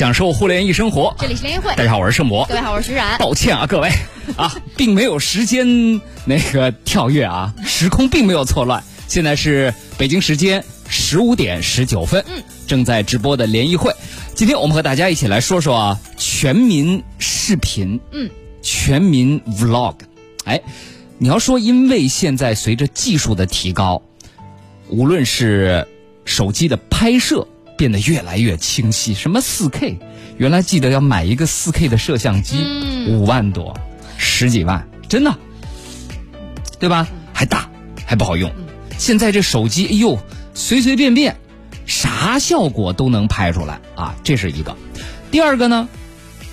享受互联一生活。这里是联谊会，大家好，我是盛博。各位好，我是徐冉。抱歉啊，各位啊，并没有时间那个跳跃啊，时空并没有错乱。现在是北京时间十五点十九分，嗯，正在直播的联谊会。今天我们和大家一起来说说啊，全民视频，嗯，全民 vlog。哎，你要说，因为现在随着技术的提高，无论是手机的拍摄变得越来越清晰，什么四 K，原来记得要买一个四 K 的摄像机，五万多，十几万，真的，对吧？还大，还不好用。现在这手机，哎呦，随随便便，啥效果都能拍出来啊，这是一个。第二个呢，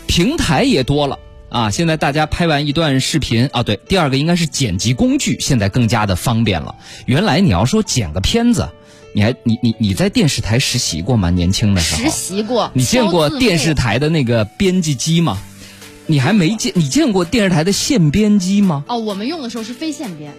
平台也多了啊。现在大家拍完一段视频啊，对，第二个应该是剪辑工具，现在更加的方便了。原来你要说剪个片子，你还你你你在电视台实习过吗？年轻的时候实习过，你见过电视台的那个编辑机吗？你还没见？你见过电视台的线编机吗？哦，我们用的时候是非线编，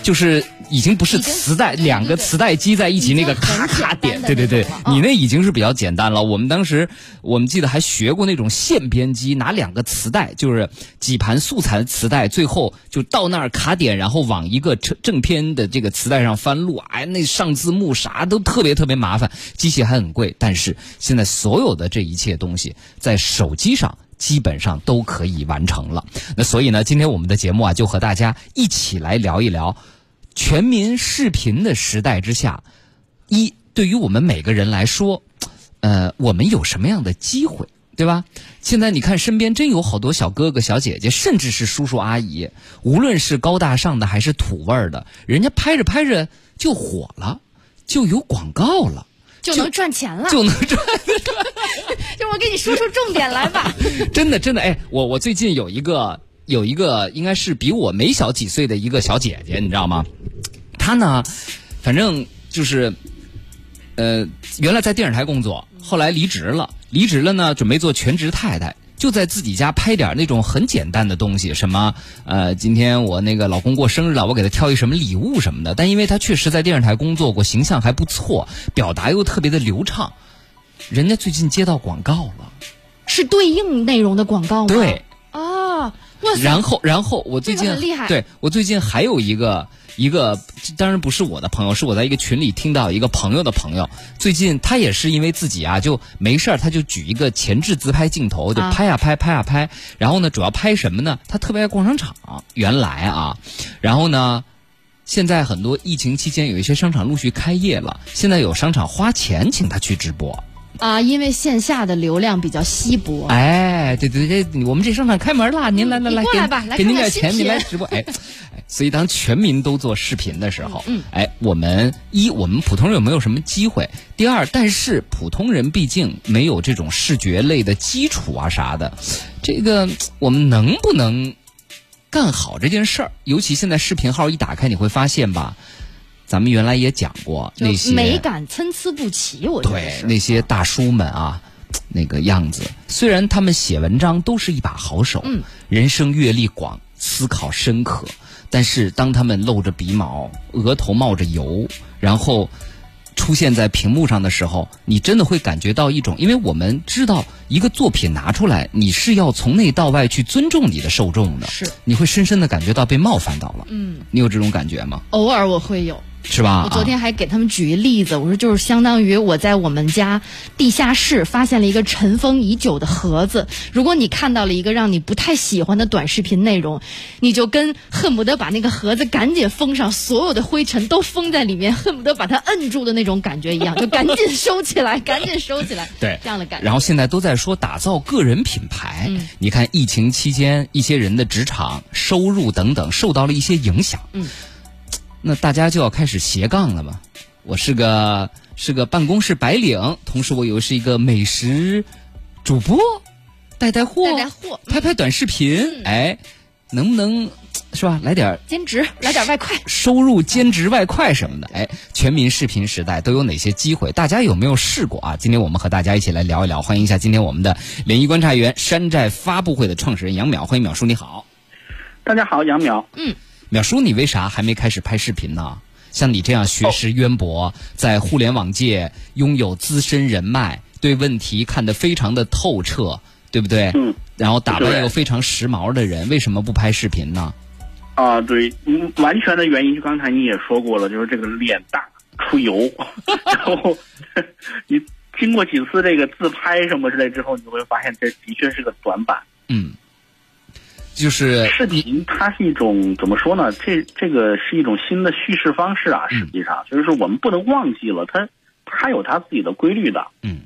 就是已经不是磁带，两个磁带机在一起那个咔很简单咔点，对对对你那已经是比较简单了。我们当时我们记得还学过那种线编机，拿两个磁带，就是几盘素材磁带，最后就到那儿卡点，然后往一个正正片的这个磁带上翻录，哎，那上字幕啥都特别特别麻烦，机器还很贵。但是现在所有的这一切东西在手机上。基本上都可以完成了，那所以呢，今天我们的节目啊，就和大家一起来聊一聊全民视频的时代之下，一对于我们每个人来说，呃，我们有什么样的机会，对吧？现在你看身边真有好多小哥哥、小姐姐，甚至是叔叔阿姨，无论是高大上的还是土味儿的，人家拍着拍着就火了，就有广告了，就能赚钱了。就能赚。就我给你说出重点来吧。真的真的，哎，我我最近有一个有一个应该是比我没小几岁的一个小姐姐，你知道吗？她呢，反正就是，呃，原来在电视台工作，后来离职了，离职了呢，准备做全职太太。就在自己家拍点那种很简单的东西，什么呃，今天我那个老公过生日了，我给他挑一什么礼物什么的。但因为他确实在电视台工作过，形象还不错，表达又特别的流畅，人家最近接到广告了。是对应内容的广告吗？对，啊！然后，然后我最近这个厉害。对我最近还有一个一个，当然不是我的朋友，是我在一个群里听到一个朋友的朋友，最近他也是因为自己啊就没事儿，他就举一个前置自拍镜头，就啊。拍呀、拍，拍呀、拍，然后呢，主要拍什么呢？他特别爱逛商场，原来啊，然后呢。现在很多疫情期间有一些商场陆续开业了，现在有商场花钱请他去直播，啊，因为线下的流量比较稀薄。哎，对对对，我们这商场开门了，您来来来，过来吧来给您点钱，您来直播，哎，哎，所以当全民都做视频的时候，嗯，哎，我们一我们普通人有没有什么机会？第二，但是普通人毕竟没有这种视觉类的基础啊啥的，这个我们能不能干好这件事儿？尤其现在视频号一打开，你会发现吧，咱们原来也讲过那些美感参差不齐，我觉得对。那些大叔们啊，那个样子，虽然他们写文章都是一把好手，嗯，人生阅历广，思考深刻，但是当他们露着鼻毛，额头冒着油，然后。出现在屏幕上的时候，你真的会感觉到一种，因为我们知道一个作品拿出来，你是要从内到外去尊重你的受众的，是你会深深的感觉到被冒犯到了。嗯，你有这种感觉吗？偶尔我会有。是吧？我昨啊天还给他们举一例子，我说就是相当于我在我们家地下室发现了一个尘封已久的盒子。如果你看到了一个让你不太喜欢的短视频内容，你就跟恨不得把那个盒子赶紧封上，所有的灰尘都封在里面，恨不得把它摁住的那种感觉一样，就赶紧收起来，赶紧收起来，对这样的感觉。然后现在都在说打造个人品牌。嗯你看疫情期间，一些人的职场收入等等受到了一些影响。嗯，那大家就要开始斜杠了嘛。我是个是个办公室白领，同时我又是一个美食主播，带带货，带带货嗯拍拍短视频。哎，能不能是吧？来点兼职来点外快。收入兼职外快什么的，哎，全民视频时代都有哪些机会？大家有没有试过啊？今天我们和大家一起来聊一聊，欢迎一下今天我们的联谊观察员、山寨发布会的创始人杨淼，欢迎淼叔，你好。大家好，杨淼。淼叔，你为啥还没开始拍视频呢？像你这样学识渊博，在互联网界拥有资深人脉，对问题看得非常的透彻，对不对？嗯。然后打扮又非常时髦的人，为什么不拍视频呢？啊，对，嗯，完全的原因就刚才你也说过了，就是这个脸大出油，然后 你经过几次这个自拍什么之类之后，你会发现这的确是个短板。嗯，就是视频它是一种怎么说呢？这这个是一种新的叙事方式啊，嗯。实际上。就是说我们不能忘记了，它它有它自己的规律的。嗯。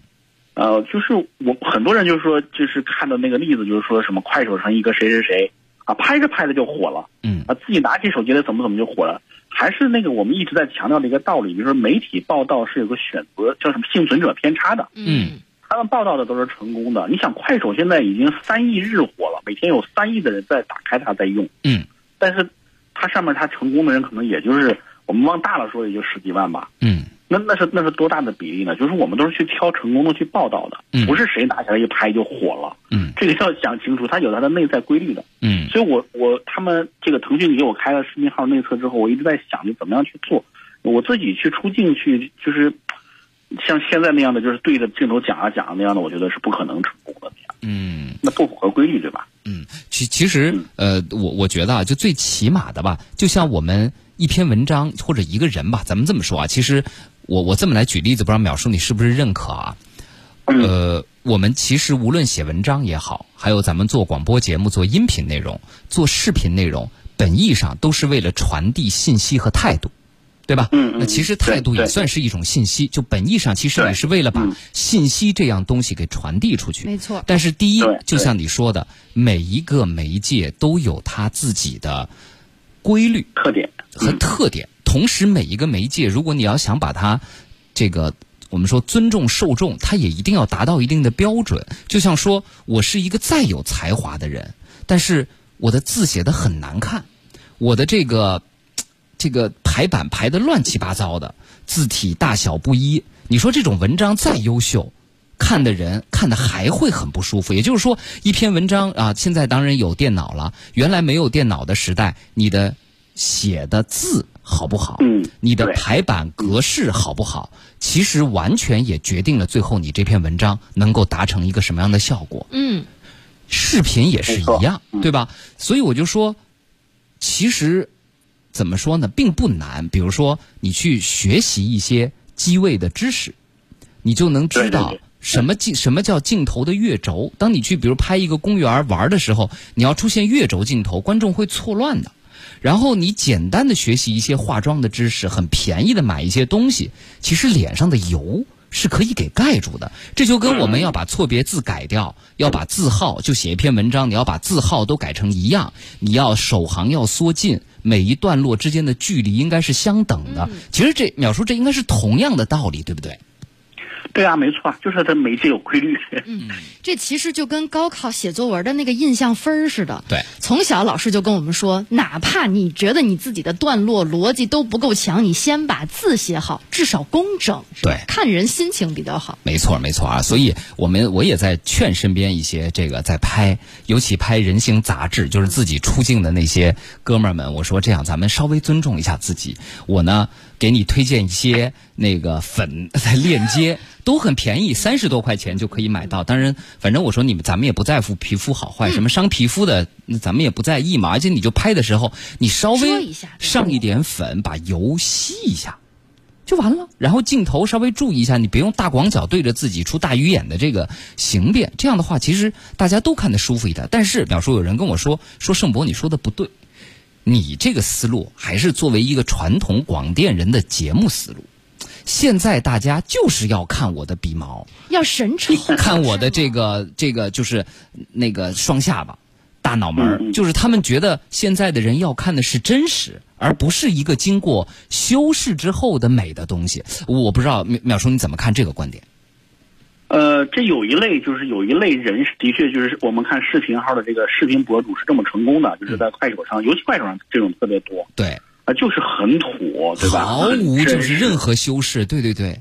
呃，就是我很多人就是说，就是看到那个例子，就是说什么快手上一个谁谁谁啊，拍着拍着就火了。嗯。啊，自己拿起手机来怎么怎么就火了，还是那个我们一直在强调的一个道理，就是媒体报道是有个选择叫什么幸存者偏差的，嗯他们报道的都是成功的。你想，快手现在已经三亿日活了，每天有三亿的人在打开它在用，嗯但是它上面它成功的人可能也就是我们往大了说也就十几万吧。嗯那那是那是多大的比例呢？就是我们都是去挑成功的去报道的，嗯不是谁拿起来一拍就火了。嗯这个要想清楚，它有它的内在规律的。嗯所以我我他们这个腾讯给我开了视频号内测之后，我一直在想，就怎么样去做。我自己去出镜去，就是像现在那样的，就是对着镜头讲啊讲啊那样的，我觉得是不可能成功的那样，嗯那不符合规律，对吧？嗯，其其实呃，我我觉得啊，就最起码的吧，就像我们一篇文章或者一个人吧，咱们这么说啊，其实我我这么来举例子，不知道淼叔你是不是认可啊？呃，我们其实无论写文章也好，还有咱们做广播节目、做音频内容、做视频内容，本意上都是为了传递信息和态度，对吧？嗯嗯那其实态度也算是一种信息，就本意上其实对也是为了把嗯信息这样东西给传递出去。没错但是第一，就像你说的，每一个媒介都有它自己的规律特点和特点。同时，每一个媒介，如果你要想把它这个我们说尊重受众，它也一定要达到一定的标准。就像说我是一个再有才华的人，但是我的字写的很难看，我的这个这个排版排的乱七八糟的，字体大小不一。你说这种文章再优秀，看的人看的还会很不舒服。也就是说，一篇文章啊，现在当然有电脑了，原来没有电脑的时代，你的写的字好不好？嗯你的排版格式好不好？其实完全也决定了最后你这篇文章能够达成一个什么样的效果。嗯视频也是一样，对吧？所以我就说，其实怎么说呢，并不难。比如说，你去学习一些机位的知识，你就能知道什么镜什么叫镜头的月轴。当你去比如拍一个公园玩的时候，你要出现月轴镜头，观众会错乱的。然后你简单的学习一些化妆的知识，很便宜的买一些东西，其实脸上的油是可以给盖住的。这就跟我们要把错别字改掉，要把字号就写一篇文章，你要把字号都改成一样，你要首行要缩进，每一段落之间的距离应该是相等的。其实这淼叔这应该是同样的道理，对不对？对啊，没错，就是它媒介有规律。嗯这其实就跟高考写作文的那个印象分似的。对，从小老师就跟我们说，哪怕你觉得你自己的段落逻辑都不够强，你先把字写好，至少工整。对看人心情比较好。没错，没错啊！所以我们我也在劝身边一些这个在拍，尤其拍人形杂志，就是自己出镜的那些哥们儿们，我说这样咱们稍微尊重一下自己。我呢给你推荐一些那个粉的链接，都很便宜，三十多块钱就可以买到。当然，反正我说你们咱们也不在乎皮肤好坏，什么伤皮肤的，那咱们也不在意嘛。而且你就拍的时候，你稍微上一点粉，把油吸一下。就完了。然后镜头稍微注意一下，你别用大广角对着自己出大鱼眼的这个形变，这样的话其实大家都看得舒服一点。但是，比方说有人跟我说说盛博你说的不对，你这个思路还是作为一个传统广电人的节目思路。现在大家就是要看我的鼻毛，要神丑，看我的这个这个就是那个双下巴、大脑门就是他们觉得现在的人要看的是真实，而不是一个经过修饰之后的美的东西。我不知道淼淼叔你怎么看这个观点？呃，这有一类就是有一类人是的确就是我们看视频号的这个视频博主是这么成功的，就是在快手上，尤其快手上这种特别多对，啊，就是很土，对吧？毫无就是任何何修饰。对对对，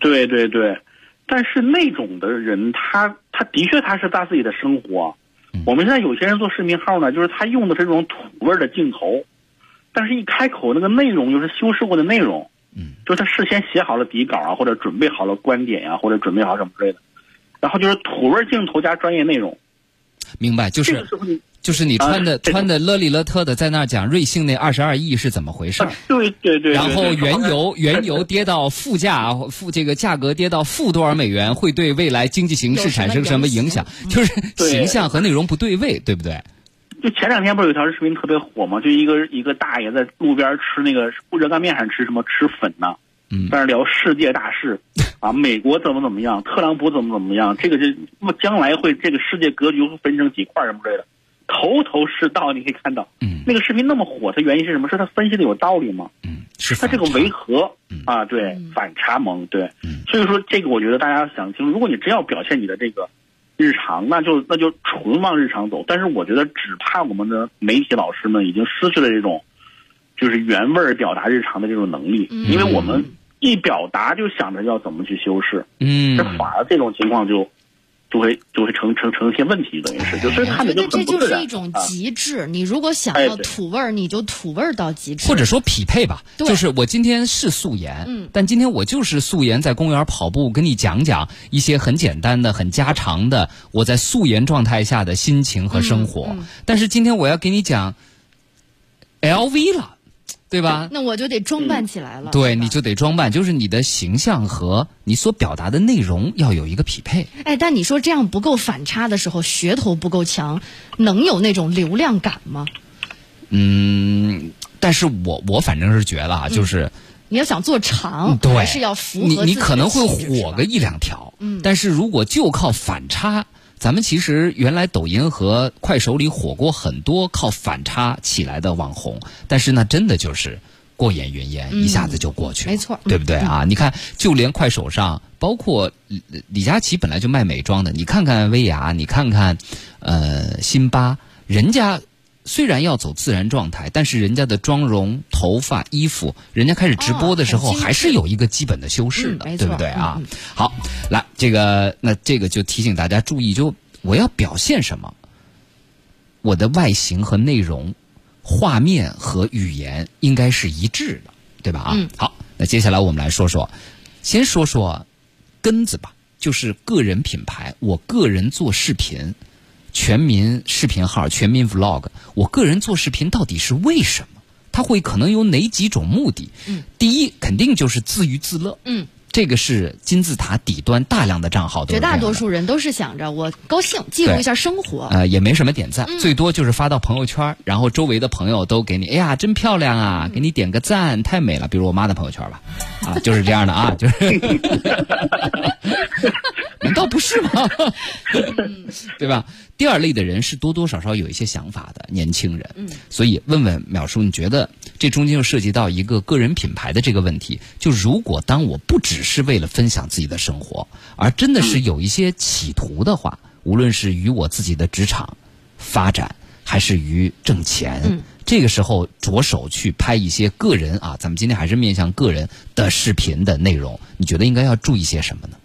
对对对，但是那种的人，他他的确他是他自己的生活。嗯我们现在有些人做视频号呢，就是他用的是这种土味的镜头，但是一开口那个内容又是修饰过的内容，嗯，就是他事先写好了底稿啊，或者准备好了观点呀、或者准备好什么之类的，然后就是土味镜头加专业内容，明白，就是就是你穿的啊穿的勒里勒特的，在那儿讲瑞幸那二十二亿是怎么回事？对对对，然后原油原油跌到负价，负这个价格跌到负多少美元，会对未来经济形势产生什么影响？就是形象和内容不对位，对不对？就前两天不是有条视频特别火吗？就一个一个大爷在路边吃那个热干面，还是吃什么吃粉呢？嗯在那聊世界大事，啊，美国怎么怎么样，特朗普怎么怎么样，这个这将来会这个世界格局会分成几块什么之类的，头头是道。你可以看到，嗯那个视频那么火，它原因是什么？是他分析的有道理吗？嗯，是它这个违和嗯啊，对嗯反差萌，对嗯，所以说这个我觉得大家要想清楚，如果你真要表现你的这个日常，那就那就纯往日常走。但是我觉得只怕我们的媒体老师们已经失去了这种就是原味儿表达日常的这种能力，嗯因为我们一表达就想着要怎么去修饰，嗯这反而这种情况就就会就会成成成一些问题，等于是就所以我看着就觉得这就很不自然是一种啊。极致。你如果想要土味儿，你就土味儿到极致。或者说匹配吧，就是我今天是素颜，嗯但今天我就是素颜在公园跑步，跟你讲讲一些很简单的、很家常的我在素颜状态下的心情和生活。嗯嗯但是今天我要给你讲 LV 了，对吧？那我就得装扮起来了。对，你就得装扮，就是你的形象和你所表达的内容要有一个匹配。哎，但你说这样不够反差的时候，噱头不够强，能有那种流量感吗？嗯，但是我我反正是觉得啊，就是。你要想做长，对，还是要符合你你可能会火个一两条，嗯但是如果就靠反差，咱们其实原来抖音和快手里火过很多靠反差起来的网红，但是那，真的就是过眼云烟，嗯一下子就过去了，没错对不对啊？你看，就连快手上，包括李李佳琦本来就卖美妆的，你看看薇娅，你看看呃辛巴，人家。虽然要走自然状态，但是人家的妆容、头发、衣服，人家开始直播的时候，还是有一个基本的修饰的，嗯对不对啊？好，来这个那这个就提醒大家注意，就我要表现什么，我的外形和内容、画面和语言应该是一致的，对吧？啊，嗯好，那接下来我们来说说，先说说根子吧，就是个人品牌，我个人做视频。全民视频号、全民 Vlog，我个人做视频到底是为什么？它会可能有哪几种目的？嗯，第一肯定就是自娱自乐，嗯，这个是金字塔底端大量的账号绝大多数人都是想着我高兴，记录一下生活。呃，也没什么点赞，嗯最多就是发到朋友圈，然后周围的朋友都给你，哎呀，真漂亮啊，嗯给你点个赞，太美了。比如我妈的朋友圈吧，啊，就是这样的啊，就是，难道不是吗？对吧？第二类的人是多多少少有一些想法的年轻人，嗯所以问问淼叔，你觉得这中间又涉及到一个个人品牌的这个问题？就如果当我不只是为了分享自己的生活，而真的是有一些企图的话，无论是与我自己的职场发展，还是于挣钱，嗯这个时候着手去拍一些个人啊，咱们今天还是面向个人的视频的内容，你觉得应该要注意些什么呢？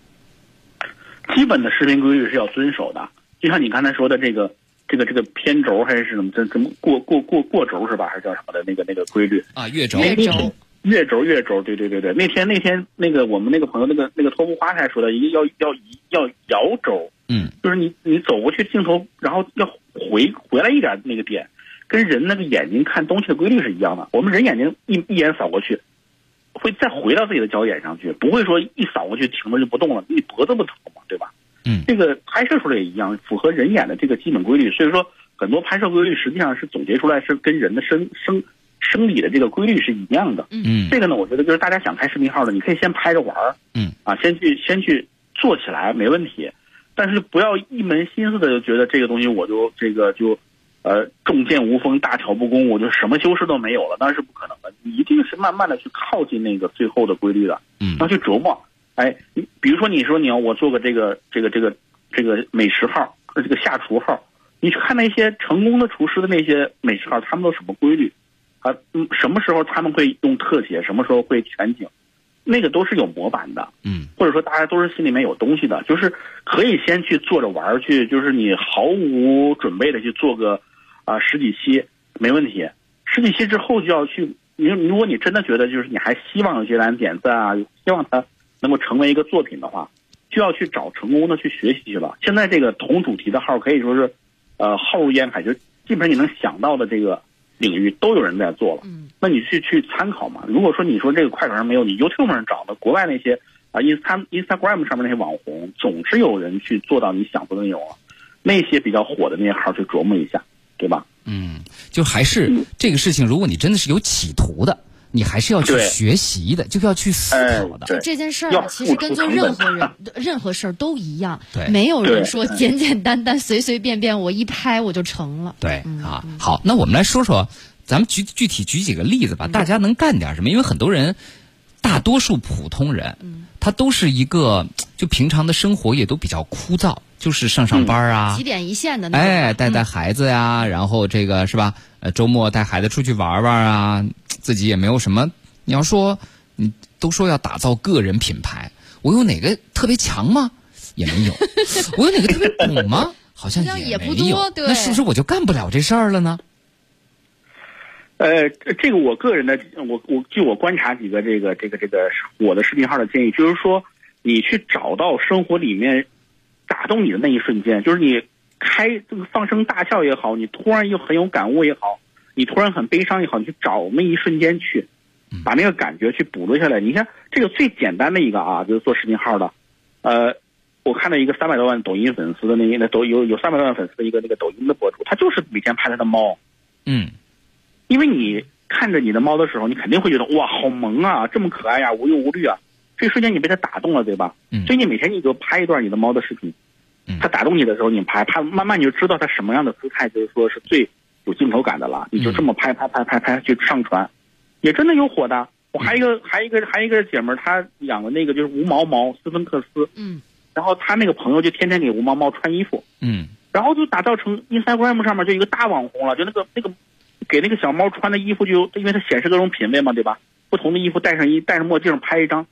基本的视频规律是要遵守的，就像你刚才说的这个这个这个偏轴还是怎么怎怎么过过过过轴是吧？还是叫什么的那个那个规律？啊，月轴，月轴月轴月轴，对对对对。那天那天那个我们那个朋友那个那个托布花还说的，一个要要要摇轴，嗯就是你你走过去镜头，然后要回回来一点那个点，跟人那个眼睛看东西的规律是一样的。我们人眼睛一一眼扫过去，会再回到自己的焦点上去，不会说一扫过去停了就不动了，你脖子不疼嘛，对吧？嗯这个拍摄出来也一样，符合人眼的这个基本规律。所以说，很多拍摄规律实际上是总结出来是跟人的生生生理的这个规律是一样的。嗯这个呢，我觉得就是大家想开视频号的，你可以先拍着玩儿，嗯，啊，先去先去做起来没问题，但是不要一门心思的就觉得这个东西我就这个就，呃，重剑无锋，大巧不工，我就什么修饰都没有了，那是不可能的。你一定是慢慢的去靠近那个最后的规律的，嗯要去琢磨。哎，你比如说你说你要我做个这个这个这个这个美食号，呃这个下厨号，你去看那些成功的厨师的那些美食号，他们都什么规律？啊，嗯，什么时候他们会用特写，什么时候会全景，那个都是有模板的，嗯或者说大家都是心里面有东西的，就是可以先去做着玩儿去，就是你毫无准备的去做个啊、十几期没问题，十几期之后就要去你如果你真的觉得就是你还希望有些人点赞啊，希望它能够成为一个作品的话，就要去找成功的去学习去了。现在这个同主题的号可以说是，呃，浩如烟海，就基本上你能想到的这个领域都有人在做了。嗯，那你去去参考嘛。如果说你说这个快手上没有，你 YouTube 上找的，国外那些啊，Insta Instagram 上面那些网红，总是有人去做到你想做的内容啊。那些比较火的那些号去琢磨一下，对吧？嗯，就还是这个事情，如果你真的是有企图的，你还是要去学习的，就是要去思考的。就这件事儿啊，其实跟做任何人、任何事儿都一样对，没有人说简简单单、随随便便我一拍我就成了。对啊，好，那我们来说说，咱们举具体举几个例子吧，大家能干点什么？因为很多人，大多数普通人，他都是一个就平常的生活也都比较枯燥，就是上上班啊几，点一线的那种。哎，带带孩子呀，然后这个是吧？呃，周末带孩子出去玩玩啊，自己也没有什么。你要说，你都说要打造个人品牌，我有哪个特别强吗？也没有。我有哪个特别懂吗？好像也没不多有。对那是不是我就干不了这事儿了呢？呃，这这个我个人的，我我据我观察几个这个这个这个我的视频号的建议，就是说你去找到生活里面打动你的那一瞬间，就是你开这个放声大笑也好，你突然又很有感悟也好，你突然很悲伤也好，你去找那一瞬间去，把那个感觉去捕捉下来。你看这个最简单的一个啊，就是做视频号的，呃，我看到一个三百多万抖音粉丝的那个抖有有三百多万粉丝的一个那个抖音的博主，他就是每天拍他的猫。嗯因为你看着你的猫的时候，你肯定会觉得哇，好萌啊，这么可爱呀、无忧无虑啊。这一瞬间你被他打动了，对吧？嗯所以你每天你就拍一段你的猫的视频，嗯它打动你的时候，你拍，拍慢慢你就知道他什么样的姿态，就是说是最有镜头感的了。你就这么拍拍拍拍拍去上传，也真的有火的。我还有一个还有一个还有一个姐们儿，她养的那个就是无毛猫斯芬克斯，嗯，然后她那个朋友就天天给无毛猫穿衣服，嗯然后就打造成 Instagram 上面就一个大网红了，就那个那个给那个小猫穿的衣服就，因为它显示各种品味嘛，对吧？不同的衣服戴上一戴上墨镜拍一张，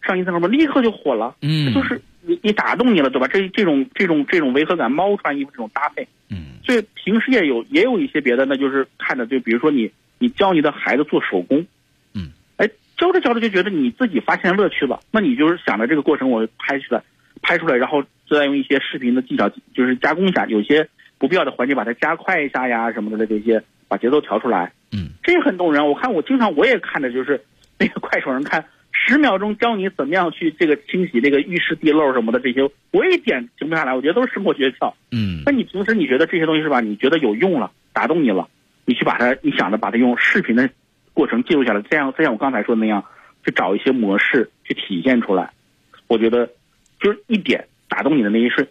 上 Instagram 立刻就火了。嗯，就是你你打动你了，对吧？这这种这种这种违和感，猫穿衣服这种搭配，嗯所以平时也有也有一些别的，那就是看着就比如说你你教你的孩子做手工，嗯，哎，教着教着就觉得你自己发现乐趣了，那你就是想着这个过程我拍出来，拍出来，然后再用一些视频的技巧就是加工一下，有些不必要的环节把它加快一下呀什么的这些，把节奏调出来，嗯，这也很动人。我看我经常我也看着就是那个快手上看。十秒钟教你怎么样去这个清洗这个浴室地漏什么的这些，我一点停不下来，我觉得都是生活诀窍。嗯那你平时你觉得这些东西是吧？你觉得有用了，打动你了，你去把它，你想着把它用视频的过程记录下来，这样再像我刚才说的那样，去找一些模式去体现出来。我觉得就是一点打动你的那一瞬，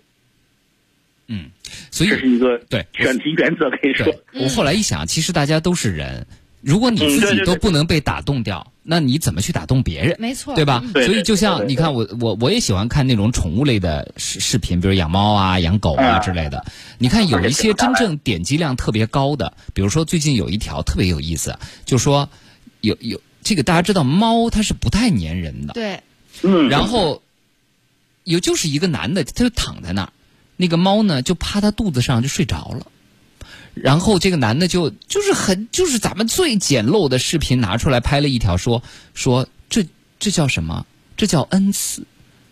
嗯，所以这是一个对选题原则，可以说。我后来一想，其实大家都是人，如果你自己都不能被打动掉，那你怎么去打动别人？没错，对吧？对所以就像你看，我我我也喜欢看那种宠物类的视视频，比如养猫啊、养狗啊嗯之类的。你看有一些真正点击量特别高的，比如说最近有一条特别有意思，就说有有这个大家知道猫它是不太粘人的，对，嗯，然后有就是一个男的，他就躺在那儿，那个猫呢就趴他肚子上就睡着了。然后这个男的就就是很就是咱们最简陋的视频拿出来拍了一条说说这这叫什么？这叫恩赐。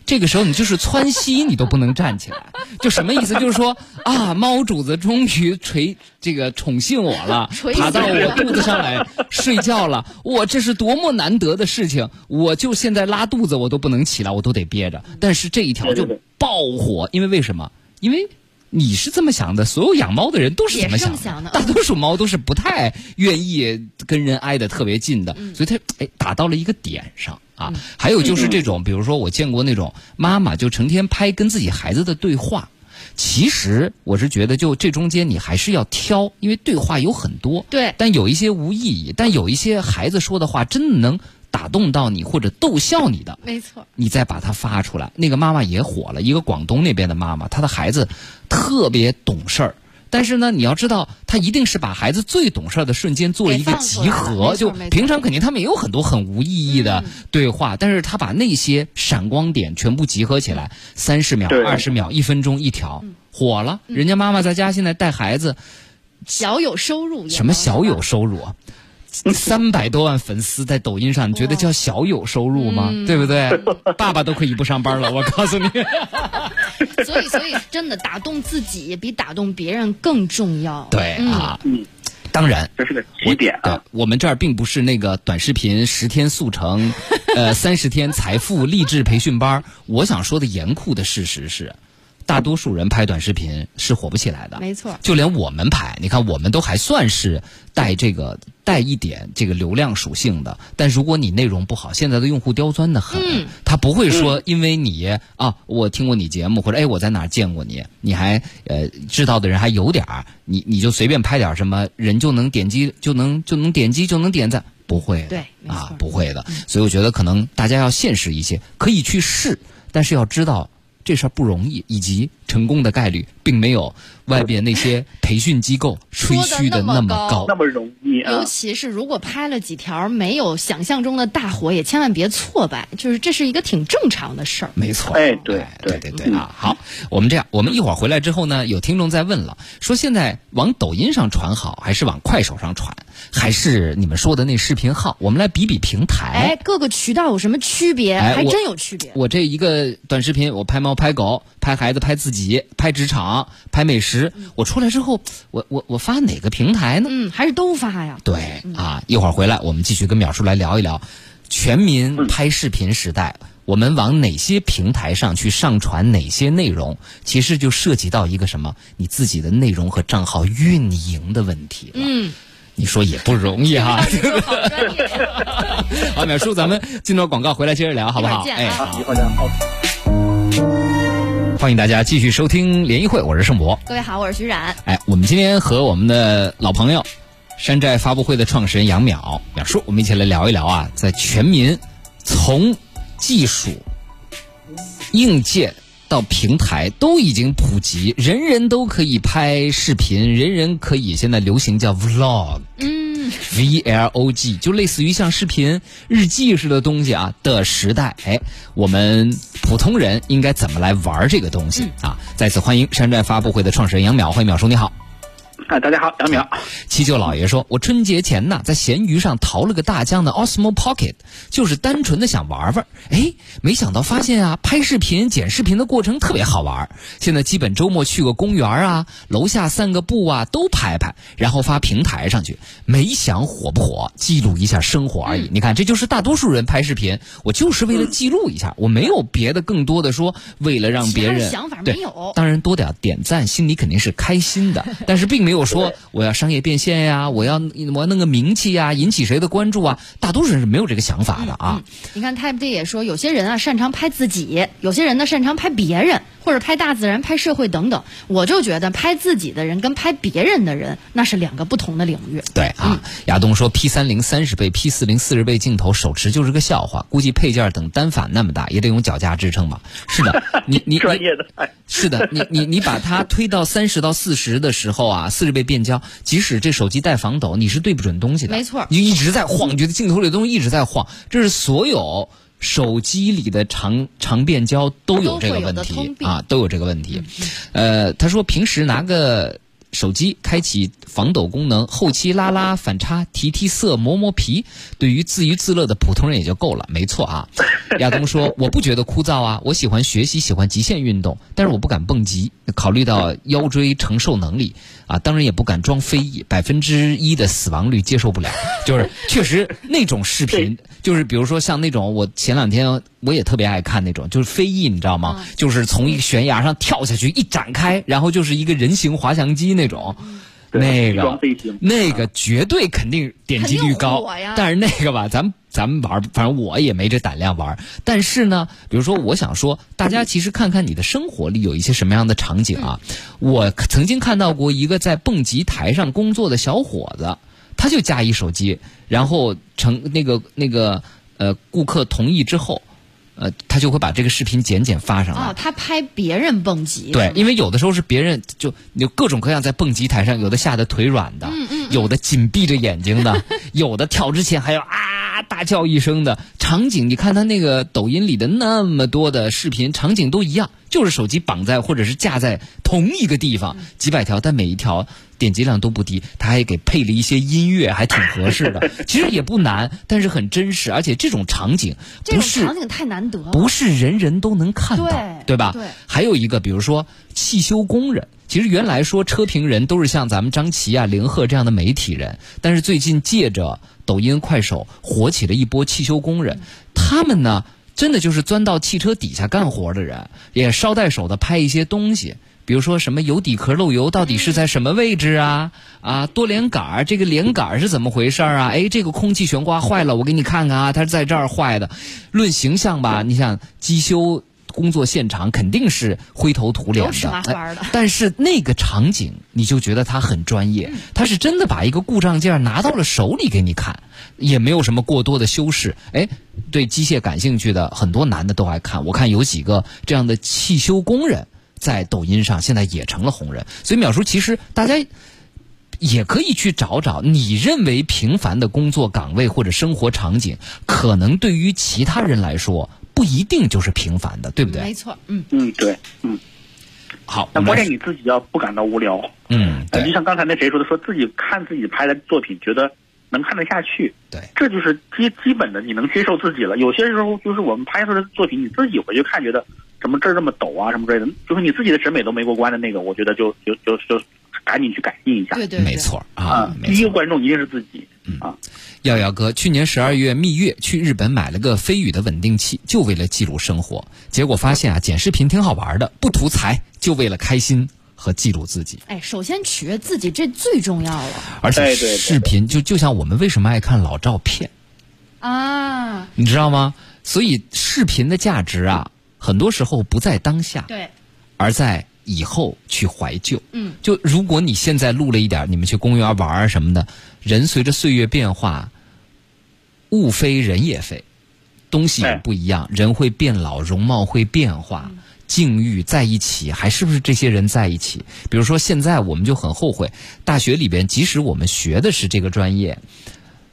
这个时候你就是窜稀，你都不能站起来，就什么意思？就是说啊，猫主子终于垂这个宠幸我了，爬到我肚子上来睡觉了，我这是多么难得的事情！我就现在拉肚子我都不能起来，我都得憋着。但是这一条就爆火，因为为什么？因为你是这么想的，所有养猫的人都是这么想也是这么想的大多数猫都是不太愿意跟人挨得特别近的，所以它哎打到了一个点上啊。还有就是这种，比如说我见过那种妈妈就成天拍跟自己孩子的对话。其实我是觉得，就这中间你还是要挑，因为对话有很多，对但有一些无意义，但有一些孩子说的话真的能打动到你或者逗笑你的，没错，你再把它发出来。那个妈妈也火了，一个广东那边的妈妈，她的孩子特别懂事儿。但是呢，你要知道，她一定是把孩子最懂事儿的瞬间做了一个集合。就平常肯定他们也有很多很无意义的对话，但是她把那些闪光点全部集合起来，三十秒、二十秒、一分钟一条，火了。人家妈妈在家现在带孩子，小有收入，什么小有收入啊？三百多万粉丝在抖音上，你觉得叫小有收入吗？对不对？爸爸都可以不上班了，我告诉你。所以，所以真的打动自己比打动别人更重要。对啊，嗯，当然。这是个起点啊。，我们这儿并不是那个短视频十天速成，呃，三十天财富励志培训班。我想说的严酷的事实是，大多数人拍短视频是火不起来的。没错就连我们拍，你看我们都还算是带这个带一点这个流量属性的。但如果你内容不好，现在的用户刁钻的很，嗯他不会说因为你啊，我听过你节目，或者哎我在哪见过你，你还呃知道的人还有点儿，你你就随便拍点儿什么，人就能点击就能就能点击就能点赞，不会的，对啊，不会的。所以我觉得可能大家要现实一些，可以去试，但是要知道。这事儿不容易，以及成功的概率并没有外边那些培训机构吹嘘的那么高。那么容易啊尤！其是如果拍了几条没有想象中的大火，也千万别挫败，就是这是一个挺正常的事儿。没错，哎对对对对对啊！好，我们这样，我们一会儿回来之后呢，有听众在问了，说现在往抖音上传好，还是往快手上传，还是你们说的那视频号？我们来比比平台。哎，各个渠道有什么区别？还真有区别。我这一个短视频，我拍猫、拍狗、拍孩子、拍自己、拍职场、拍美食，我出来之后，我我我发哪个平台呢？嗯，还是都发呀。对啊，一会儿回来我们继续跟淼叔来聊一聊全民拍视频时代，我们往哪些平台上去上传哪些内容，其实就涉及到一个什么你自己的内容和账号运营的问题了。嗯，你说也不容易哈、好专业。好，淼叔，咱们进段广告回来接着聊，好不好？好。欢迎大家继续收听联谊会，我是盛博。各位好，我是徐冉。哎，我们今天和我们的老朋友山寨发布会的创始人杨淼淼叔，我们一起来聊一聊啊，在全民从技术、硬件到平台都已经普及，人人都可以拍视频，人人可以现在流行叫 vlog。嗯，V L O G 就类似于像视频日记似的东西啊的时代，哎，我们普通人应该怎么来玩这个东西、啊？再次欢迎山寨发布会的创始人杨淼，欢迎淼叔，你好。啊，大家好，杨淼。七舅老爷说：“我春节前呢，在闲鱼上淘了个大疆的 Osmo Pocket，就是单纯的想玩玩。哎，没想到发现啊，拍视频、剪视频的过程特别好玩。现在基本周末去个公园啊，楼下散个步啊，都拍拍，然后发平台上去。没想火不火，记录一下生活而已。你看，这就是大多数人拍视频，我就是为了记录一下，我没有别的更多的说，为了让别人想法对没有当然多点点赞，心里肯定是开心的，但是并没有说我要商业变现呀，我要我要弄个名气呀，引起谁的关注啊？大多数人是没有这个想法的啊。你看 Type D 也说，有些人啊擅长拍自己，有些人呢擅长拍别人，或者拍大自然、拍社会等等。我就觉得拍自己的人跟拍别人的人那是两个不同的领域。对啊，亚东说 P 三零三十倍、P 四零四十倍镜头手持就是个笑话，估计配件等单反那么大也得用脚架支撑吧？是的，你你专你业的哎是的，你你你把它 推到三十到四十的时候啊，四十倍变焦，即使这手机带防抖，你是对不准东西的。没错你就一直在晃，你觉得镜头里的东西一直在晃，这是所有。手机里的长长变焦都有这个问题啊，都有这个问题。呃，他说平时拿个手机开启防抖功能，后期拉拉反差、提提色、磨磨皮，对于自娱自乐的普通人也就够了。没错啊，亚东说我不觉得枯燥啊，我喜欢学习，喜欢极限运动，但是我不敢蹦极，考虑到腰椎承受能力啊，当然也不敢装飞翼，百分之一的死亡率接受不了。就是确实那种视频，就是比如说像那种我前两天我也特别爱看那种，就是飞翼，你知道吗？就是从一个悬崖上跳下去，一展开，然后就是一个人形滑翔机那种。那个那个绝对肯定点击率高，但是那个吧，咱咱们玩儿，反正我也没这胆量玩儿。但是呢，比如说，我想说，大家其实看看你的生活里有一些什么样的场景啊？我曾经看到过一个在蹦极台上工作的小伙子，他就架一手机，然后成那个那个呃顾客同意之后，呃，他就会把这个视频剪剪发上来。哦，他拍别人蹦极，对，因为有的时候是别人就有各种各样在蹦极台上，有的吓得腿软的，有的紧闭着眼睛的，有的跳之前还要啊大叫一声的场景。你看他那个抖音里的那么多的视频，场景都一样，就是手机绑在或者是架在同一个地方，几百条，但每一条点击量都不低。他还给配了一些音乐，还挺合适的。其实也不难，但是很真实，而且这种场景这种不是场景太难得了。不是人人都能看到，对吧？对还有一个，比如说汽修工人，其实原来说车评人都是像咱们张琪啊、凌鹤这样的媒体人，但是最近借着抖音、快手火起了一波汽修工人，他们呢，真的就是钻到汽车底下干活的人，也捎带手的拍一些东西。比如说什么油底壳漏油到底是在什么位置啊？啊，多连杆儿这个连杆儿是怎么回事儿啊？哎，这个空气悬挂坏了，我给你看看啊，它是在这儿坏的。论形象吧，你想机修工作现场肯定是灰头土脸的，但是那个场景你就觉得他很专业，他是真的把一个故障件拿到了手里给你看，也没有什么过多的修饰。哎，对机械感兴趣的很多男的都爱看，我看有几个这样的汽修工人在抖音上现在也成了红人，所以淼叔其实大家。也可以去找找你认为平凡的工作岗位或者生活场景，可能对于其他人来说不一定就是平凡的，对不对？没错，嗯，嗯，对，嗯，好，但我们来关键你自己要不感到无聊。嗯，呃，就像刚才那谁说的，说自己看自己拍的作品，觉得能看得下去，对，这就是基基本的你能接受自己了。有些时候就是我们拍出来的作品，你自己回去看，觉得什么这儿这么抖啊，什么之类的，就是你自己的审美都没过关的那个，我觉得就就就就赶紧去改进一下。对对对，没错啊第一个。观众一定是自己啊。耀耀哥去年十二月蜜月去日本买了个飞宇的稳定器，就为了记录生活。结果发现啊，剪视频挺好玩的，不图财，就为了开心和记录自己。哎，首先取悦自己，这最重要了而且视频就就像我们为什么爱看老照片，啊！你知道吗？所以视频的价值啊，很多时候不在当下，对，而在以后去怀旧。嗯，就如果你现在录了一点，你们去公园玩儿什么的，人随着岁月变化，物非人也非，东西不一样，人会变老，容貌会变化。境遇在一起，还是不是这些人在一起？比如说，现在我们就很后悔，大学里边，即使我们学的是这个专业，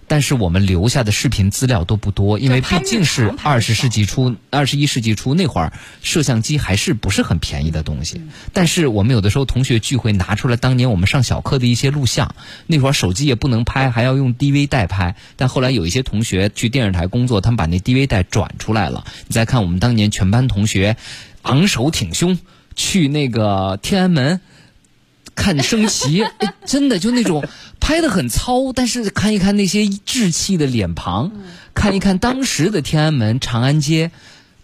但是我们留下的视频资料都不多，因为毕竟是二十世纪初、二十一世纪初那会儿，摄像机还是不是很便宜的东西。但是我们有的时候同学聚会拿出来当年我们上小课的一些录像，那会儿手机也不能拍，还要用 DV 带拍。但后来有一些同学去电视台工作，他们把那 DV 带转出来了。你再看我们当年全班同学昂首挺胸去那个天安门。看升旗，哎，真的就那种拍的很糙，但是看一看那些稚气的脸庞，看一看当时的天安门、长安街，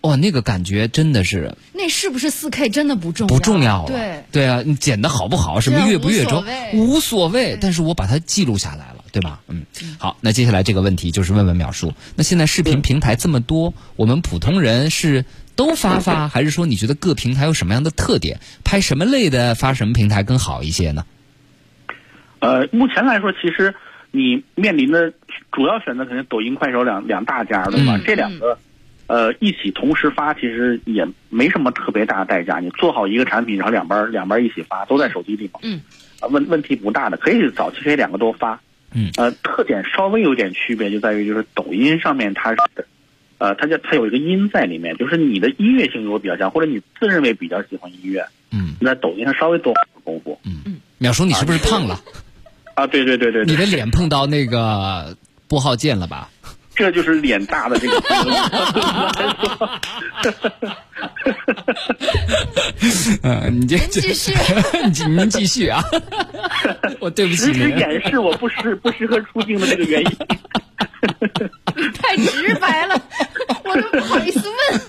哇，那个感觉真的是那是不是四 K 真的不重要？不重要啊。对，对啊，你剪的好不好，什么越不越轴无所谓无所谓，但是我把它记录下来了，对吧？嗯，好，那接下来这个问题就是问问淼叔，那现在视频平台这么多，我们普通人是都发发，还是说你觉得各平台有什么样的特点，拍什么类的发什么平台更好一些呢？呃，目前来说，其实你面临的主要选择肯定抖音、快手两两大家，对吧？嗯这两个呃一起同时发，其实也没什么特别大的代价。你做好一个产品，然后两边两边一起发，都在手机里嘛，嗯，啊问问题不大的，可以早期可以两个都发。嗯呃，特点稍微有点区别，就在于就是抖音上面它是。呃，它叫它有一个音在里面，就是你的音乐性如果比较强，或者你自认为比较喜欢音乐，嗯你在抖音上稍微多功夫。嗯，淼叔你是不是胖了？啊，对对对对对，你的脸碰到那个拨号键了吧？这就是脸大的这个。嗯，你这您继续 您您继续啊！我对不起实时您。掩饰我不适不适合出镜的这个原因。太直白了，我都不好意思问。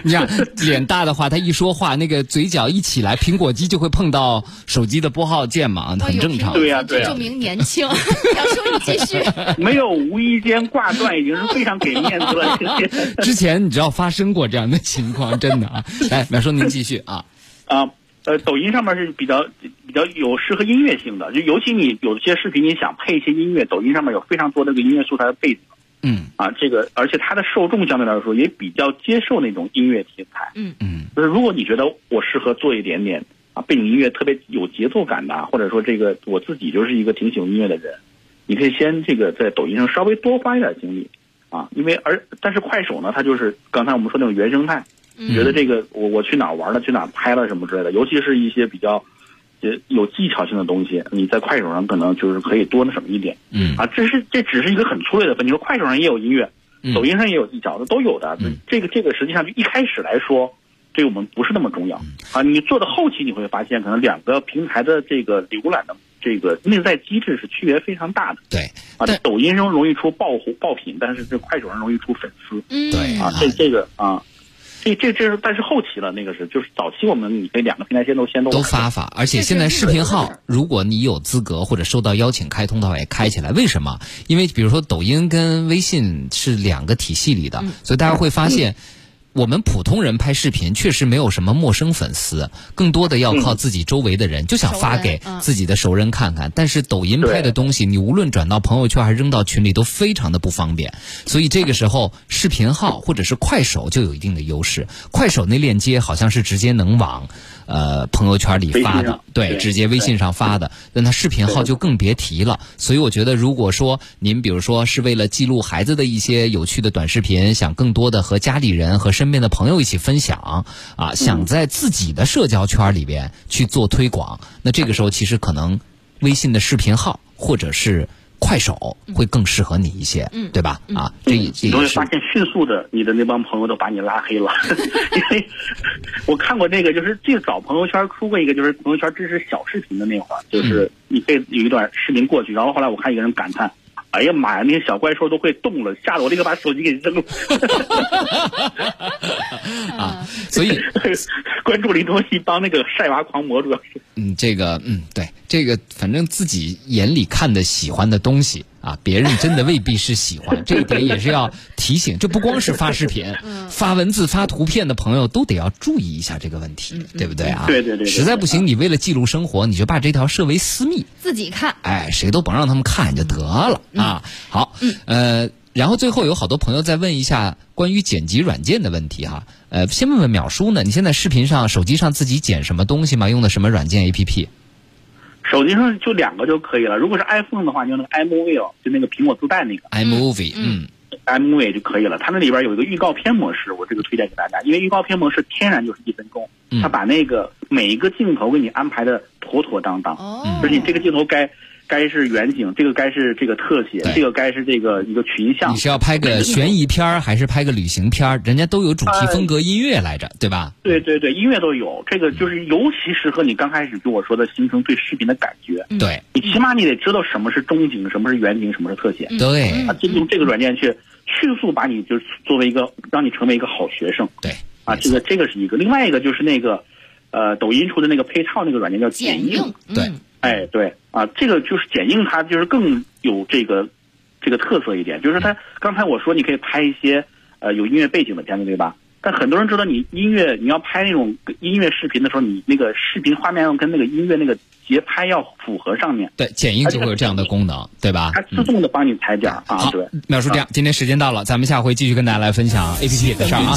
你看脸大的话，他一说话，那个嘴角一起来，苹果肌就会碰到手机的拨号键嘛，很正常。对呀对呀这证明年轻。淼叔，你继续。没有无意间挂断，已经是非常给面子了。之前你知道发生过这样的情况，真的啊。来，淼叔您继续啊。啊，呃，抖音上面是比较比较有适合音乐性的，就尤其你有些视频你想配一些音乐，抖音上面有非常多的这个音乐素材的背景嗯。啊，这个而且它的受众相对来说也比较接受那种音乐题材。嗯。嗯。就是如果你觉得我适合做一点点啊背景音乐特别有节奏感的啊，或者说这个我自己就是一个挺喜欢音乐的人，你可以先这个在抖音上稍微多花一点精力啊，因为而但是快手呢，它就是刚才我们说那种原生态，觉得这个我我去哪儿玩了，去哪儿拍了什么之类的，尤其是一些比较呃有技巧性的东西，你在快手上可能就是可以多那什么一点。嗯啊，这是这只是一个很粗略的分。你说快手上也有音乐，嗯抖音上也有技巧，这都有的。嗯这个这个实际上就一开始来说，对我们不是那么重要嗯啊。你做到后期你会发现，可能两个平台的这个浏览的这个内在机制是区别非常大的对，啊但。抖音中容易出爆红爆品，但是这快手上容易出粉丝嗯，对啊。这这个啊。这这这是，但是后期了，那个是就是早期我们你可以两个平台先都先都都发发，而且现在视频号，如果你有资格或者受到邀请开通的话，也开起来。为什么？因为比如说抖音跟微信是两个体系里的，所以大家会发现。我们普通人拍视频确实没有什么陌生粉丝，更多的要靠自己周围的人，就想发给自己的熟人看看。但是抖音拍的东西，你无论转到朋友圈还是扔到群里，都非常的不方便。所以这个时候，视频号或者是快手就有一定的优势。快手那链接好像是直接能往呃朋友圈里发的对直接微信上发的。那他视频号就更别提了。所以我觉得，如果说您比如说是为了记录孩子的一些有趣的短视频，想更多的和家里人和身边的朋友一起分享啊，想在自己的社交圈里边去做推广，那这个时候其实可能微信的视频号或者是快手会更适合你一些，对吧？啊，这也这也是。你会发现迅速的，你的那帮朋友都把你拉黑了，因 为我看过那个，就是最早朋友圈出过一个，就是朋友圈支持小视频的那会儿，就是你可以有一段视频过去，然后后来我看一个人感叹。哎呀妈呀！那些小怪兽都会动了，吓得我立刻把手机给扔了。啊，所以 关注了一多一帮那个晒娃狂魔，主要是。嗯，这个嗯，对，这个反正自己眼里看的喜欢的东西啊，别人真的未必是喜欢，这一点也是要提醒。这不光是发视频，发文字、发图片的朋友都得要注意一下这个问题，对不对啊？对对对对实在不行，你为了记录生活，你就把这条设为私密，自己看。哎，谁都甭让他们看就得了啊。好，呃，然后最后有好多朋友在问一下关于剪辑软件的问题哈。呃，先问问淼叔呢，你现在视频上、手机上自己剪什么东西吗？用的什么软件 APP？手机上就两个就可以了。如果是 iPhone 的话，就那个 iMovie，哦就那个苹果自带那个 iMovie，嗯 iMovie 就可以了。它那里边有一个预告片模式，我这个推荐给大家，因为预告片模式天然就是一分钟，嗯它把那个每一个镜头给你安排的妥妥当当，哦就是你这个镜头该该是远景，这个该是这个特写，这个该是这个一个群像你。是要拍个悬疑片儿还是拍个旅行片儿？人家都有主题风格音乐来着，对吧？对对对，音乐都有，这个就是尤其适合你刚开始跟我说的形成对视频的感觉。对你起码你得知道什么是中景，什么是远景，什么是特写。对啊，就用这个软件去迅速把你就是作为一个让你成为一个好学生对啊，这个这个是一个。另外一个就是那个，呃，抖音出的那个配套那个软件叫剪映，，对嗯哎，对啊，这个就是剪映，它就是更有这个这个特色一点，就是它刚才我说你可以拍一些呃有音乐背景的片子，对吧？但很多人知道你音乐你要拍那种音乐视频的时候，你那个视频画面要跟那个音乐那个节拍要符合上面，对，剪映就会有这样的功能，对吧？它自动的帮你裁点儿啊，好对。，淼叔这样，今天时间到了，咱们下回继续跟大家来分享 APP 的事儿啊。